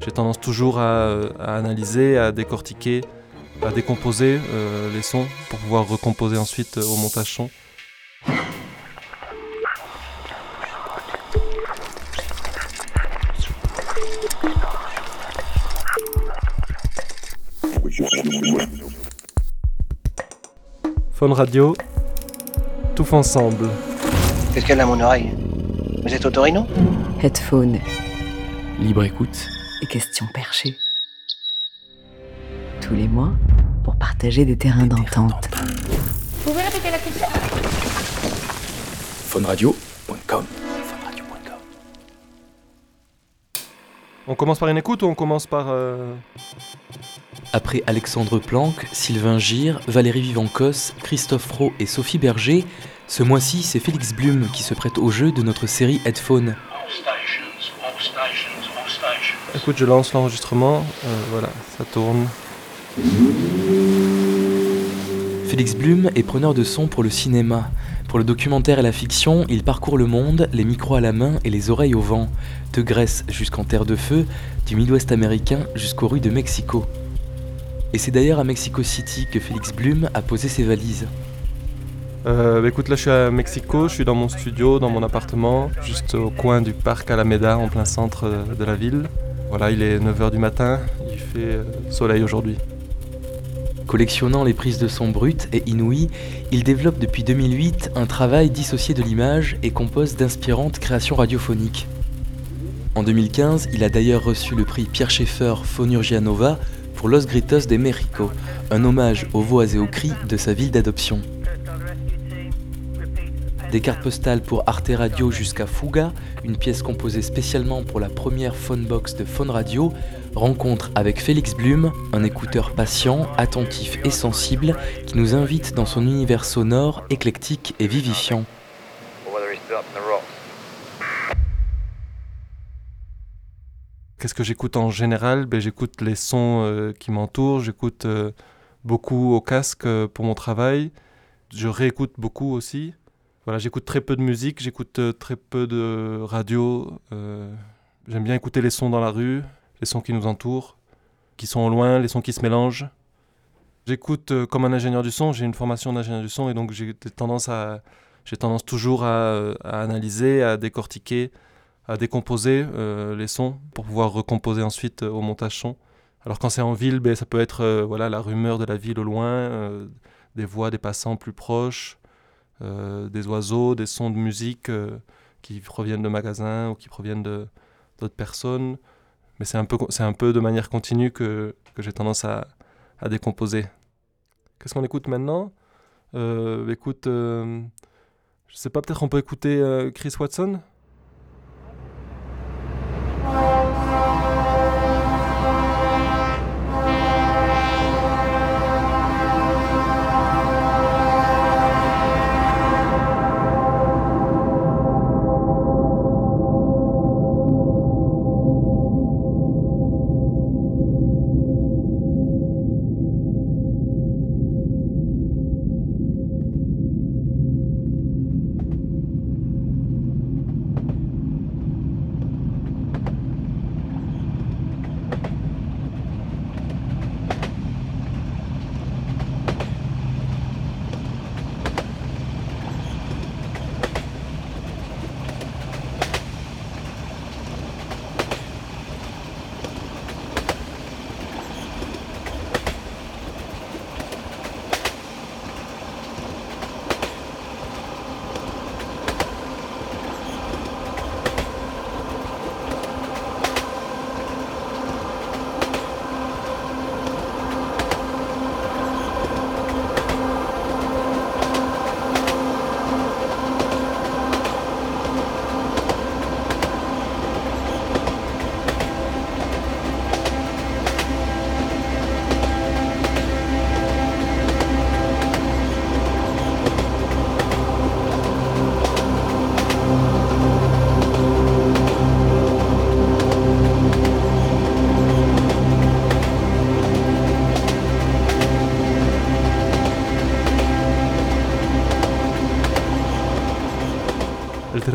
J'ai tendance toujours à, analyser, à décortiquer, à décomposer euh, les sons pour pouvoir recomposer ensuite au montage son. Radio, tout ensemble. Qu'est-ce qu'elle a à mon oreille? Vous êtes Torino Headphone Libre écoute. et questions perchées. Tous les mois, pour partager des terrains d'entente. Vous pouvez répéter la question? Phoneradio.com. On commence par une écoute ou on commence par... euh, Après Alexandre Planck, Sylvain Gire, Valérie Vivancos, Christophe Fro et Sophie Berger, ce mois-ci, c'est Félix Blum qui se prête au jeu de notre série Headphone. Écoute, je lance l'enregistrement. euh, voilà, ça tourne. Félix Blum est preneur de son pour le cinéma. Pour le documentaire et la fiction, il parcourt le monde, les micros à la main et les oreilles au vent, de Grèce jusqu'en Terre de Feu, du Midwest américain jusqu'aux rues de Mexico. Et c'est d'ailleurs à Mexico City que Félix Blum a posé ses valises. Euh, bah écoute, là je suis à Mexico, je suis dans mon studio, dans mon appartement, juste au coin du parc Alameda, en plein centre de la ville. Voilà, il est 9h du matin, il fait euh, soleil aujourd'hui. Collectionnant les prises de son brutes et inouïes, il développe depuis 2008 un travail dissocié de l'image et compose d'inspirantes créations radiophoniques. En 2015, il a d'ailleurs reçu le prix Pierre Schaeffer Fonurgia Nova pour Los Gritos de México, un hommage aux voix et aux cris de sa ville d'adoption. Des cartes postales pour Arte Radio jusqu'à Fuga, une pièce composée spécialement pour la première phonebox de Phone Radio, rencontre avec Félix Blum, un écouteur patient, attentif et sensible qui nous invite dans son univers sonore, éclectique et vivifiant. Qu'est-ce que j'écoute en général? Ben, J'écoute les sons euh, qui m'entourent, j'écoute euh, beaucoup au casque euh, pour mon travail, je réécoute beaucoup aussi. Voilà, j'écoute très peu de musique, j'écoute très peu de radio. J'aime bien écouter les sons dans la rue, les sons qui nous entourent, qui sont au loin, les sons qui se mélangent. J'écoute comme un ingénieur du son, j'ai une formation d'ingénieur du son et donc j'ai tendance tendance toujours à analyser, à décortiquer, à décomposer euh, les sons pour pouvoir recomposer ensuite euh, au montage son. Alors quand c'est en ville, ben, ça peut être euh, voilà la rumeur de la ville au loin, des voix des passants plus proches, des oiseaux, des sons de musique qui proviennent de magasins ou qui proviennent d'autres personnes. Mais c'est un peu un peu de manière continue que, que j'ai tendance à, à décomposer. Qu'est-ce qu'on écoute maintenant? Écoute, euh, je sais pas, peut-être on peut écouter Chris Watson?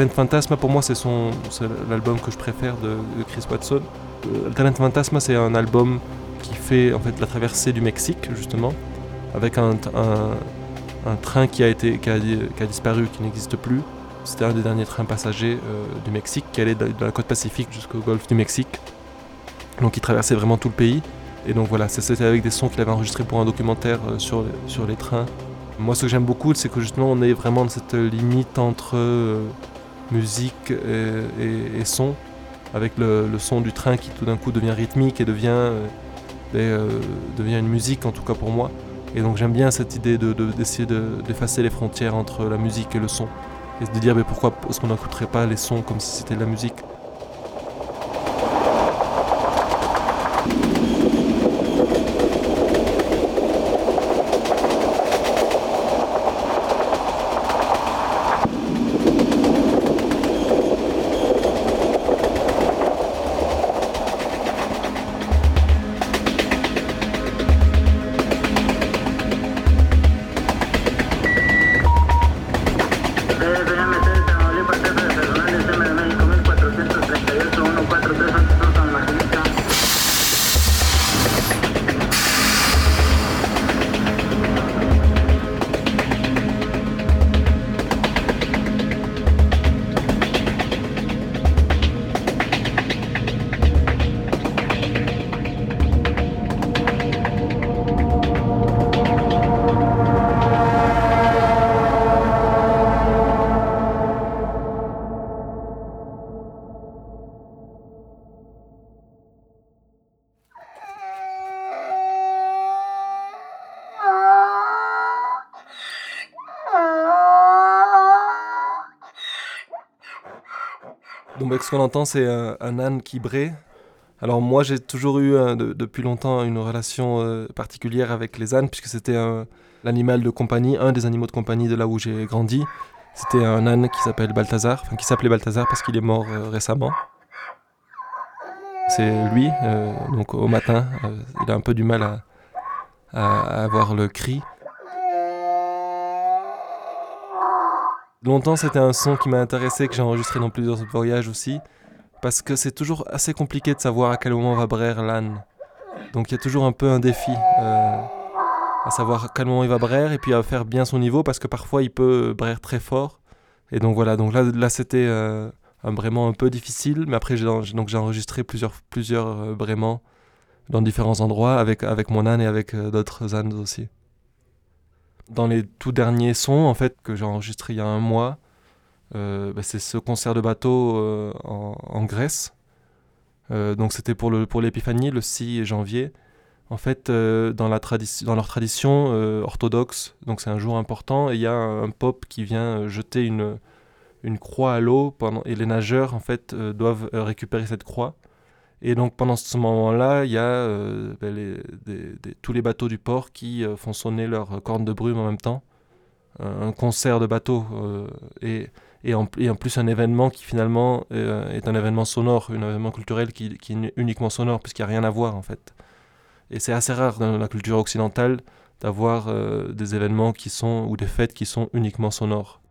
Alternate Fantasma, pour moi, c'est l'album que je préfère de, Chris Watson. Euh, Alternate Fantasma, c'est un album qui fait en fait la traversée du Mexique, justement, avec un, un, train qui a, été, qui a, disparu, qui n'existe plus. C'était un des derniers trains passagers euh, du Mexique qui allait de, la côte pacifique jusqu'au golfe du Mexique. Donc il traversait vraiment tout le pays. Et donc voilà, c'était avec des sons qu'il avait enregistrés pour un documentaire euh, sur, sur les trains. Moi, ce que j'aime beaucoup, c'est que justement, on est vraiment dans cette limite entre musique et, son, avec le, son du train qui tout d'un coup devient rythmique et devient, euh, euh, devient une musique, en tout cas pour moi. Et donc j'aime bien cette idée de- de- d'essayer de, d'effacer les frontières entre la musique et le son. Et de dire mais pourquoi est-ce qu'on n'écouterait pas les sons comme si c'était de la musique? Ce qu'on entend, c'est un, un âne qui braie. Alors moi, j'ai toujours eu euh, de- depuis longtemps une relation euh, particulière avec les ânes, puisque c'était l'animal de compagnie, un des animaux de compagnie de là où j'ai grandi. C'était un âne qui s'appelle Balthazar, qui s'appelait Balthazar parce qu'il est mort euh, récemment. C'est lui, euh, donc au matin, euh, il a un peu du mal à avoir le cri. Longtemps, c'était un son qui m'a intéressé, que j'ai enregistré dans plusieurs voyages aussi, parce que c'est toujours assez compliqué de savoir à quel moment va braire l'âne. Donc il y a toujours un peu un défi euh, à savoir à quel moment il va braire et puis à faire bien son niveau, parce que parfois il peut braire très fort. Et donc voilà, donc là, c'était euh, un braiement un peu difficile, mais après j'ai enregistré plusieurs, plusieurs euh, dans différents endroits avec, avec mon âne et avec euh, d'autres ânes aussi. Dans les tout derniers sons en fait que j'ai enregistrés il y a un mois, euh, bah, c'est ce concert de bateau euh, en, Grèce. Euh, donc c'était pour le pour l'épiphanie le 6 janvier. En fait, dans, la tradition, dans leur tradition orthodoxe, donc c'est un jour important, et il y a un, un pope qui vient jeter une, une croix à l'eau, et les nageurs en fait doivent récupérer cette croix. Et donc pendant ce moment-là, il y a euh, ben, tous les bateaux du port qui euh, font sonner leur corne de brume en même temps. Un, concert de bateaux euh, et, et, en, plus un événement qui finalement est un événement sonore, un événement culturel qui, qui est uniquement sonore puisqu'il n'y a rien à voir en fait. Et c'est assez rare dans la culture occidentale d'avoir des événements qui sont ou des fêtes qui sont uniquement sonores.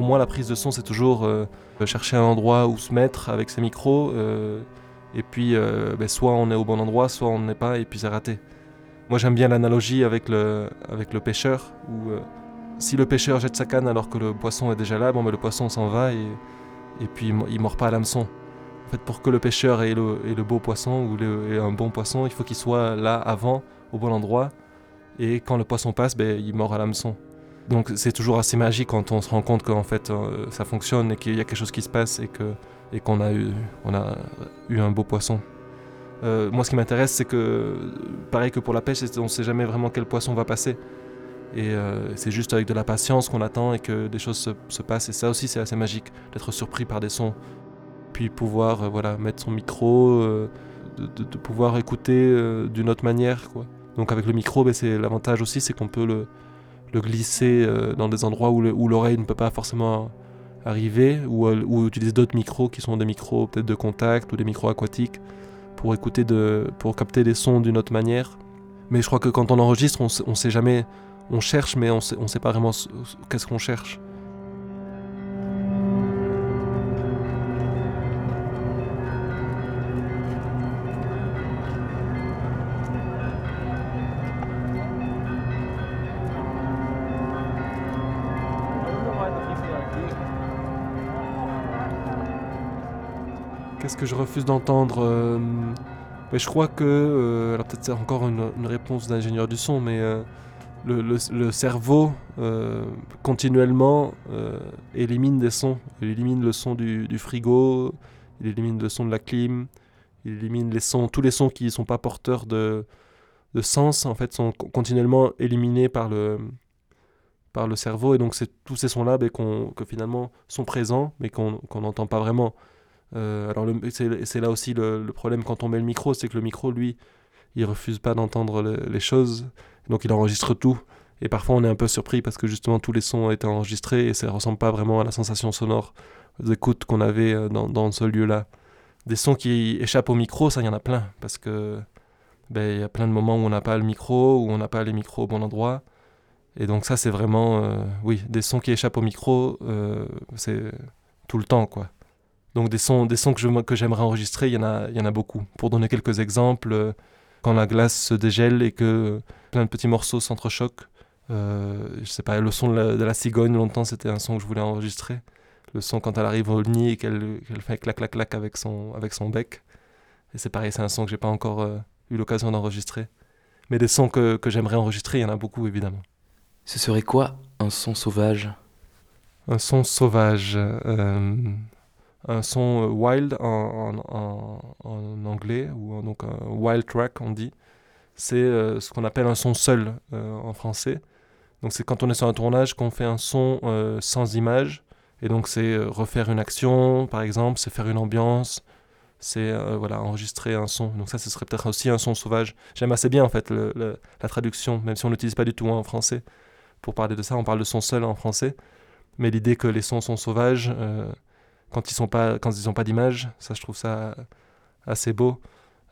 Pour moi, la prise de son, c'est toujours euh, chercher un endroit où se mettre avec ses micros. euh, et puis, euh, ben, soit on est au bon endroit, soit on n'est pas, et puis c'est raté. Moi, j'aime bien l'analogie avec le, pêcheur, où si le pêcheur jette sa canne alors que le poisson est déjà là, bon, ben, le poisson s'en va et, et puis il, il mord pas à l'hameçon. En fait, pour que le pêcheur ait le, beau poisson ou un bon poisson, il faut qu'il soit là avant, au bon endroit. Et quand le poisson passe, ben, il mord à l'hameçon. Donc c'est toujours assez magique quand on se rend compte qu'en fait euh, ça fonctionne et qu'il y a quelque chose qui se passe et que et qu'on a eu on a eu un beau poisson. Euh, moi ce qui m'intéresse c'est que pareil que pour la pêche, on sait jamais vraiment quel poisson va passer. Et euh, c'est juste avec de la patience qu'on attend et que des choses se, se passent. Et ça aussi c'est assez magique d'être surpris par des sons. Puis pouvoir voilà mettre son micro, de, de- pouvoir écouter d'une autre manière quoi. Donc avec le micro, ben, c'est l'avantage aussi, c'est qu'on peut le, le glisser euh, dans des endroits où le- où l'oreille ne peut pas forcément arriver, ou, euh, ou utiliser d'autres micros qui sont des micros peut-être de contact ou des micros aquatiques pour écouter de, pour capter des sons d'une autre manière. Mais je crois que quand on enregistre, on, sait jamais, on cherche, mais on sait, on sait pas vraiment ce- ce- qu'est-ce qu'on cherche. Qu'est-ce que je refuse d'entendre euh, mais Je crois que, euh, alors peut-être c'est encore une, réponse d'ingénieur du son, mais euh, le, cerveau continuellement élimine des sons. Il élimine le son du, frigo, il élimine le son de la clim, il élimine les sons, tous les sons qui ne sont pas porteurs de, sens, en fait, sont co- continuellement éliminés par le, par le cerveau. Et donc c'est tous ces sons-là ben, qu'on- finalement sont présents, mais qu'on n'entend pas vraiment. Euh, alors c'est là aussi le, problème quand on met le micro, c'est que le micro, lui, il refuse pas d'entendre le- les choses, donc il enregistre tout. Et parfois on est un peu surpris parce que justement tous les sons ont été enregistrés et ça ne ressemble pas vraiment à la sensation sonore d'écoute qu'on avait euh, dans, ce lieu-là. Des sons qui échappent au micro, ça y en a plein parce que ben, il y a plein de moments où on n'a pas le micro, où on n'a pas les micros au bon endroit. Et donc ça c'est vraiment, euh, oui, des sons qui échappent au micro, c'est tout le temps quoi. Donc des sons, des sons que, je- que j'aimerais enregistrer, il y, en a, il y en a beaucoup. Pour donner quelques exemples, euh, quand la glace se dégèle et que plein de petits morceaux s'entrechoquent, euh, je sais pas, le son de la, de la cigogne, longtemps c'était un son que je voulais enregistrer. Le son quand elle arrive au nid et qu'elle qu'elle fait clac clac clac avec son, avec son bec. Et c'est pareil, c'est un son que j'ai pas encore euh, eu l'occasion d'enregistrer. Mais des sons que, que j'aimerais enregistrer, il y en a beaucoup évidemment. Ce serait quoi un son sauvage? Un son sauvage. euh, un son euh, wild en, en- en- anglais, ou donc un wild track on dit. C'est euh, ce qu'on appelle un son seul euh, en français. Donc c'est quand on est sur un tournage qu'on fait un son sans image. Et donc c'est refaire une action, par exemple, c'est faire une ambiance, c'est voilà, enregistrer un son. Donc ça, ce serait peut-être aussi un son sauvage. J'aime assez bien en fait le- la traduction, même si on n'utilise pas du tout en français. Pour parler de ça, on parle de son seul en français. Mais l'idée que les sons sont sauvages, quand ils sont pas, quand ils n'ont pas d'image, ça je trouve ça assez beau.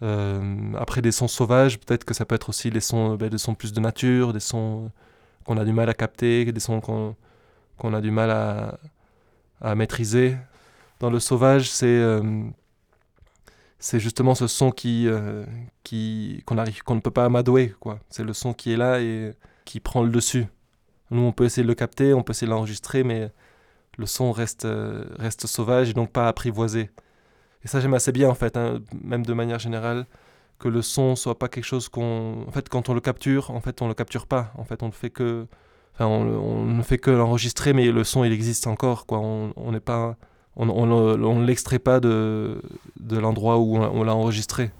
Euh, après des sons sauvages, peut-être que ça peut être aussi les sons, ben, des sons plus de nature, des sons qu'on a du mal à capter, des sons qu'on a du mal à, à maîtriser. Dans le sauvage, c'est euh, c'est justement ce son qui euh, qui qu'on arrive qu'on ne peut pas amadouer quoi. C'est le son qui est là et qui prend le dessus. Nous, on peut essayer de le capter, on peut essayer de l'enregistrer, mais le son reste, euh, reste sauvage et donc pas apprivoisé. Et ça, j'aime assez bien, en fait, hein, même de manière générale, que le son soit pas quelque chose qu'on... En fait, quand on le capture, en fait, on le capture pas. En fait, on ne fait que... Enfin, on, ne fait que l'enregistrer, mais le son, il existe encore, quoi. On n'est pas... On, on, l'extrait pas de, de l'endroit où on l'a enregistré.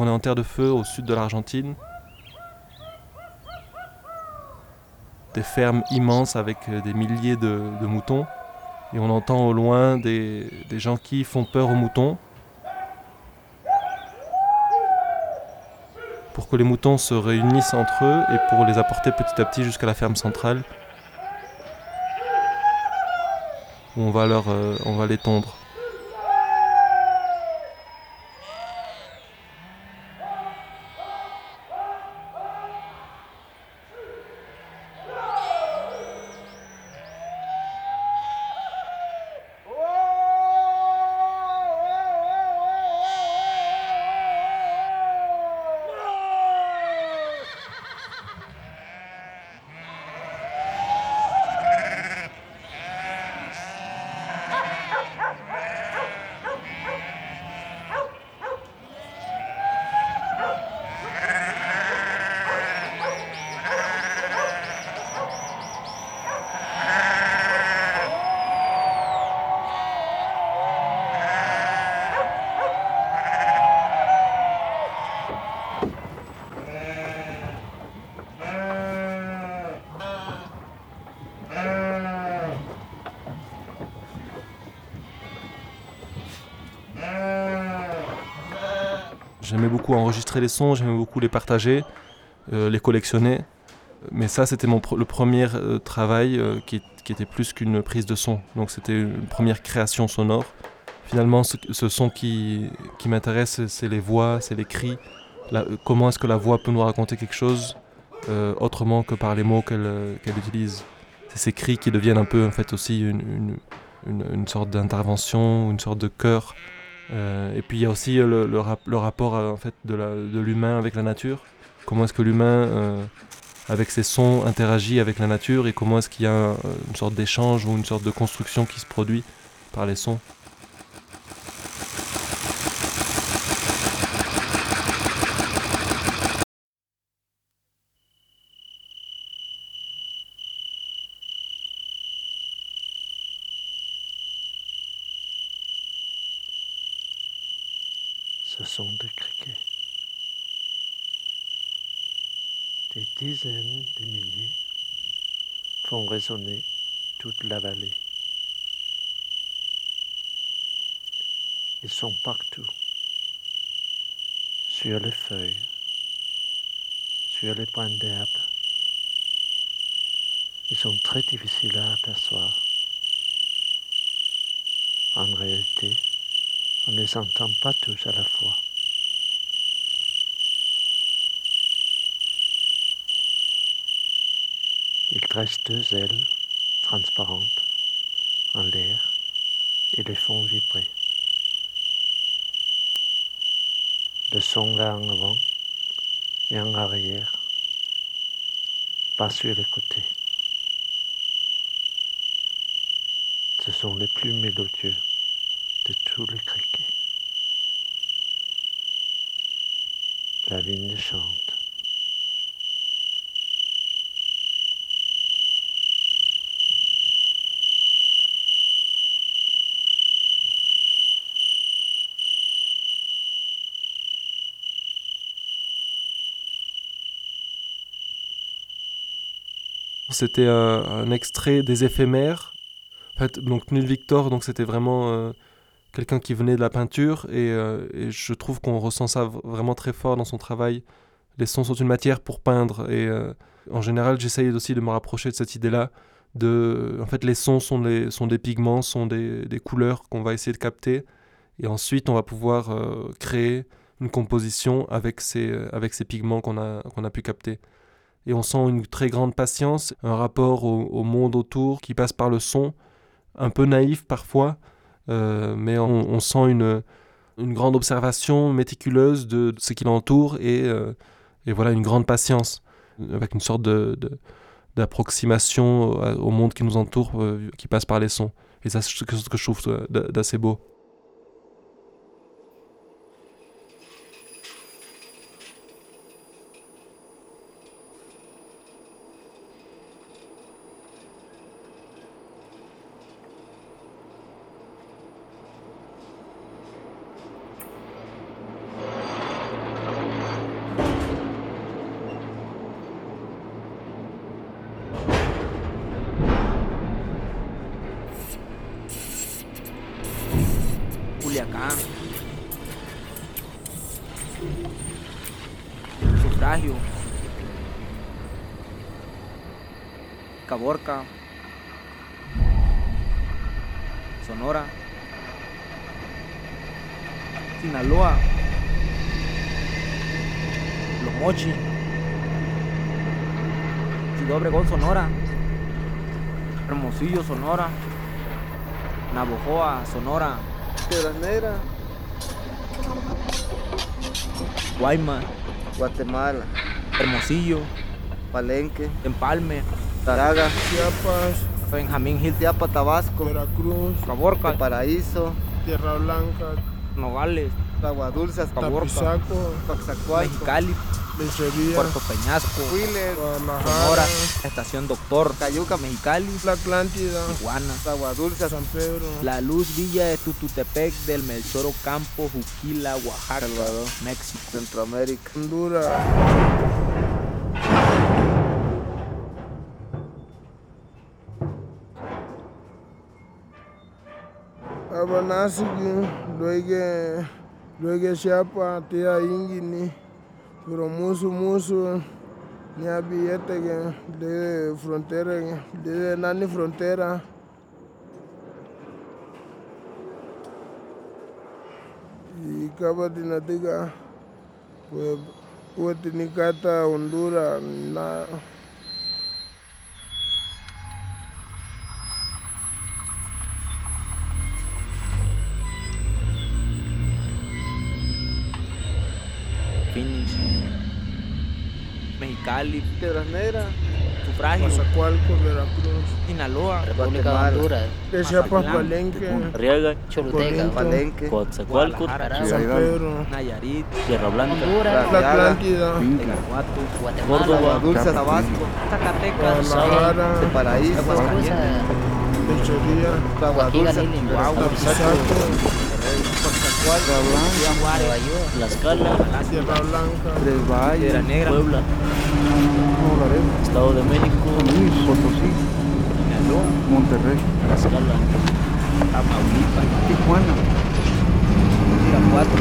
On est en terre de feu au sud de l'Argentine. Des fermes immenses avec euh, des milliers de, moutons. Et on entend au loin des, des gens qui font peur aux moutons. Pour que les moutons se réunissent entre eux et pour les apporter petit à petit jusqu'à la ferme centrale. Où on va, leur, euh, on va les tondre. J'aimais beaucoup enregistrer les sons, j'aimais beaucoup les partager, euh, les collectionner. Mais ça, c'était mon le premier euh, travail euh, qui, était plus qu'une prise de son. Donc c'était une première création sonore. Finalement, ce, son qui, qui m'intéresse, c'est les voix, c'est les cris. Comment est-ce que la voix peut nous raconter quelque chose autrement que par les mots qu'elle qu'elle utilise C'est ces cris qui deviennent un peu en fait aussi une, une, une- sorte d'intervention, une sorte de chœur. Euh, et puis il y a aussi euh, le, le rap- le rapport euh, en fait de l'humain avec la nature. Comment est-ce que l'humain, avec ses sons, interagit avec la nature et comment est-ce qu'il y a une sorte d'échange ou une sorte de construction qui se produit par les sons. Ce sont des dizaines de milliers font résonner toute la vallée. Ils sont partout, sur les feuilles, sur les pointes d'herbe. Ils sont très difficiles à apercevoir. En réalité, on ne les entend pas tous à la fois. Ils dressent deux ailes transparentes en l'air et les font vibrer. Le son va en avant et en arrière, pas sur les côtés. Ce sont les plus mélodieux de tous les criquets. La vigne chante. C'était un, un extrait des éphémères. En fait, donc Nul Victor, donc c'était vraiment euh, quelqu'un qui venait de la peinture et, euh, je trouve qu'on ressent ça vraiment très fort dans son travail. Les sons sont une matière pour peindre et euh, en général, j'essaye aussi de me rapprocher de cette idée-là. De, en fait, les sons sont, des pigments, sont des, couleurs qu'on va essayer de capter et ensuite on va pouvoir euh, créer une composition avec ces, avec ces pigments qu'on a, pu capter et on sent une très grande patience, un rapport au monde autour qui passe par le son, un peu naïf parfois, euh, mais on, sent une, grande observation méticuleuse de, ce qui l'entoure et, euh, et voilà une grande patience, avec une sorte d'approximation au, au monde qui nous entoure, euh, qui passe par les sons. Et ça, c'est quelque chose que je trouve euh, d'a- d'assez beau. Caborca. Sonora. Sinaloa. Los Mochis. Ciudad Obregón, Sonora. Hermosillo, Sonora. Navojoa, Sonora. Piedras Negras, Guaymas, Guatemala, Hermosillo, Palenque, Empalme, Taraga, Chiapas, Benjamín Gil, Tiapa, Tabasco, Veracruz, Caborca, Paraíso, Tierra Blanca, Nogales, Agua Dulce, Caborca, Tapizaco, Coaxacualco, Mexicali, Lencería, Puerto Peñasco, Huiles, Sonora, Guadalajara, Estación Doctor, Cayuca, Mexicali, La Atlántida, Tijuana, Agua Dulce, San Pedro, La Luz Villa de Tututepec del Melchor Ocampo, Juquila, Oaxaca, Salvador. México. Centroamérica, Honduras, abanasiki lwegesyapa teya ingini pero musu musu niabiyetekke de frontera de nani frontera. Ikabati natika wetinikata Honduras na Mexicali, Piedras Negras, Sufragio, Coatzacoalco, Veracruz, Sinaloa, República de Honduras, de Chiapas, Palenque, Choluteca, Palenque, Coatzacoalco, San Pedro, Nayarit, Tierra Blanca, Honduras, la Atlántida, Córdoba, Guatemala, Dulce Tabasco, Zacatecas, Guadalajara, Paraíso, Aguascalientes, Lechería, Agua aquí Dulce, Galili, Apizaco, Nueva York, Tierra Blanca, Tres Piedra Valles, Negra, Puebla, Estado de México, Potosí, Sinaloa, Monterrey, Tlaxcala, Tamaulipas, Tijuana, Irapuato,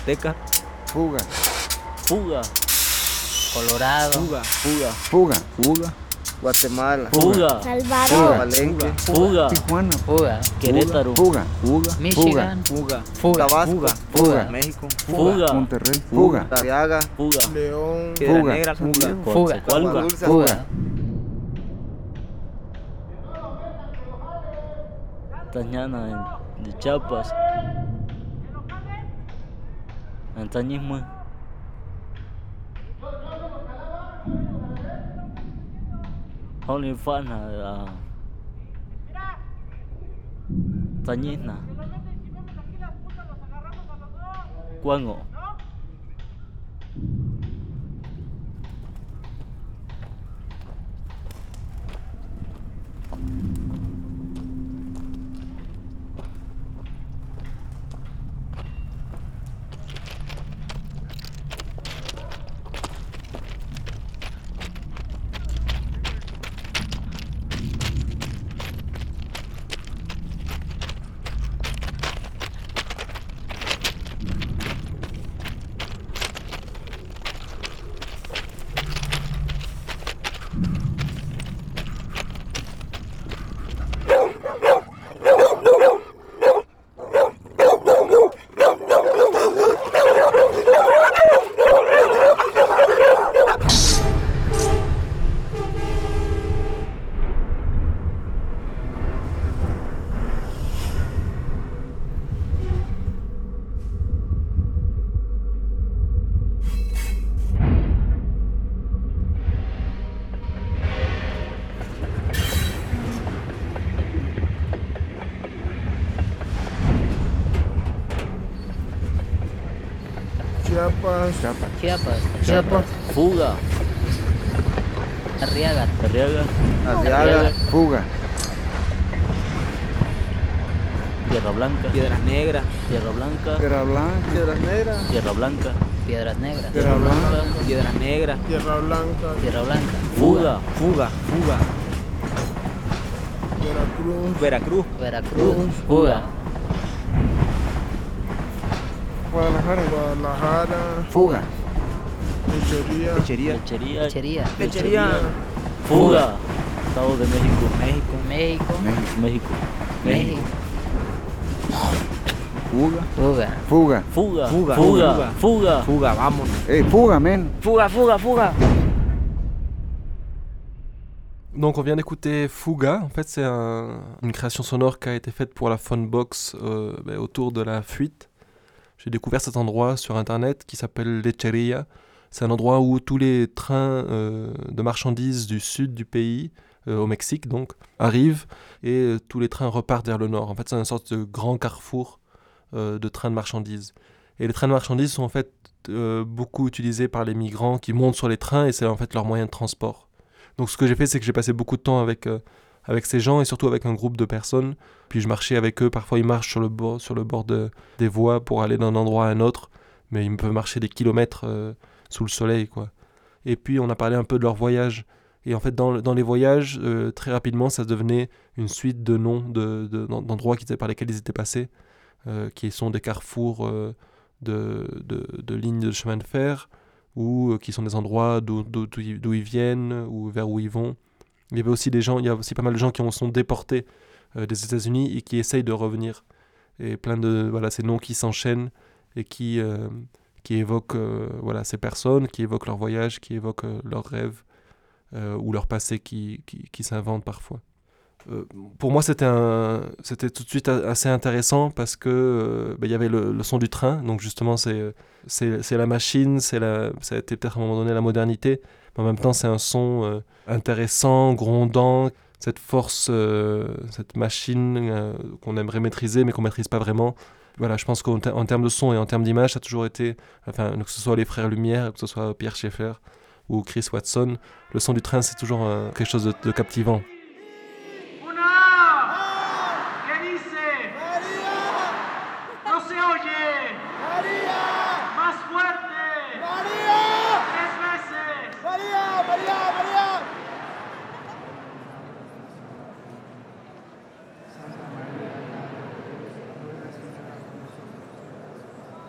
Zacatecas, fuga, Fuga, Colorado, Fuga, Fuga, fuga, fuga, Guatemala, Fuga, Salvador, Palenque, Fuga, Tijuana, Fuga, Querétaro, fuga, fuga, Michigan, Fuga, Fuga, Tabasco, fuga, México, Fuga, Monterrey, fuga, Arriaga, Fuga, León, Fuga. Negra, San Diego, Fuga, 真你们。好你饭啊！真你呢？关我。Chiapas, Chiapas, Chiapas, Fuga, Arriaga, Arriaga, Arriaga, fuga, Tierra Blanca, Piedras Negras, Tierra Blanca, Tierra Blanca, Piedras Negras, Tierra Blanca, Piedras Negras, Tierra Blanca, Piedras Negras, Tierra Blanca, Tierra Blanca, Fuga, Fuga, Fuga, Veracruz, Veracruz, Veracruz, Fuga, Guadalajara, Guadalajara, fuga, Lechería, Lechería, Lechería, Lechería, Lechería, Fuga, Estado de México, México, México, México, México, fuga, Fuga, fuga, Fuga, Fuga, Fuga, fuga. Fuga, Fuga, vámonos. eh, fuga, men, Fuga, fuga, fuga. Donc on vient d'écouter Fuga. En fait, c'est un- une création sonore qui a été faite pour la Funbox euh, ben, autour de la fuite. J'ai découvert cet endroit sur internet qui s'appelle Lecheria. C'est un endroit où tous les trains euh, de marchandises du sud du pays, euh, au Mexique donc, arrivent et euh, tous les trains repartent vers le nord. En fait, c'est une sorte de grand carrefour de trains de marchandises. Et les trains de marchandises sont en fait beaucoup utilisés par les migrants qui montent sur les trains et c'est en fait leur moyen de transport. Donc ce que j'ai fait, c'est que j'ai passé beaucoup de temps avec, avec ces gens et surtout avec un groupe de personnes. Puis je marchais avec eux. Parfois, ils marchent sur le bord, sur le bord de, des voies pour aller d'un endroit à un autre. Mais ils peuvent marcher des kilomètres euh, sous le soleil, quoi. Et puis, on a parlé un peu de leur voyage. Et en fait, dans, le- dans les voyages, euh, très rapidement, ça devenait une suite de noms de, de- d'en- d'endroits qui par lesquels ils étaient passés, euh, qui sont des carrefours de, lignes de chemin de fer, ou qui sont des endroits d'où, d'où ils viennent, ou vers où ils vont. Il y avait aussi des gens, il y a aussi pas mal de gens qui ont, sont déportés euh, des États-Unis et qui essayent de revenir. Et plein de voilà, ces noms qui s'enchaînent et qui, euh, qui évoquent euh, voilà, ces personnes, qui évoquent leur voyage, qui évoquent leurs rêves ou leur passé qui, qui, qui s'inventent parfois. Euh, pour moi, c'était tout de suite assez intéressant parce que euh, bah, il y avait le, son du train. Donc justement, c'est, la machine, la, ça a été peut-être à un moment donné la modernité, mais en même temps, c'est un son euh, intéressant, grondant, cette force, cette machine qu'on aimerait maîtriser, mais qu'on maîtrise pas vraiment. Voilà, je pense qu'en ter- en termes de son et en termes d'image, ça a toujours été, que ce soit les frères Lumière, que ce soit Pierre Schaeffer ou Chris Watson, le son du train, c'est toujours quelque chose de captivant.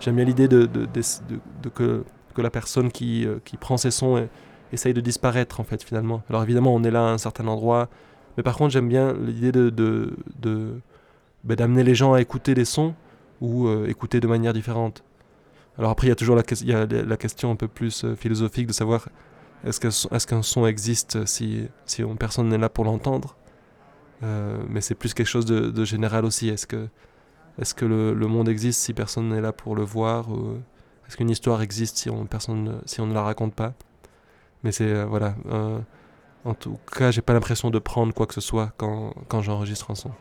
J'aime bien l'idée de, que, la personne qui, euh, qui prend ces sons euh, essaye de disparaître, en fait, finalement. Alors évidemment, on est là à un certain endroit, mais par contre, j'aime bien l'idée ben, d'amener les gens à écouter des sons ou euh, écouter de manière différente. Alors après, il y a toujours la, question un peu plus euh, philosophique de savoir est-ce qu'un son, existe si, si on- personne n'est là pour l'entendre? Mais c'est plus quelque chose de, de général aussi. Est-ce que, est-ce que le, le monde existe si personne n'est là pour le voir Est-ce qu'une histoire existe si on, personne, ne- si on ne la raconte pas? Mais c'est, euh, voilà. euh, en tout cas, j'ai pas l'impression de prendre quoi que ce soit quand, quand j'enregistre un son.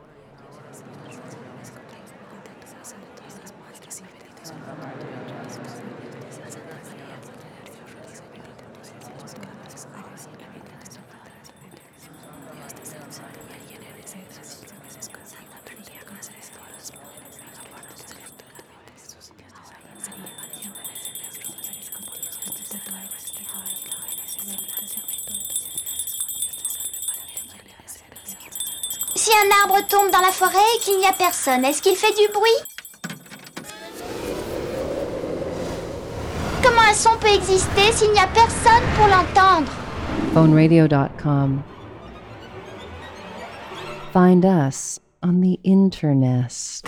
Et qu'il n'y a personne, est-ce qu'il fait du bruit? Comment un son peut exister s'il n'y a personne pour l'entendre? Phoneradio.com. Find us on the internet.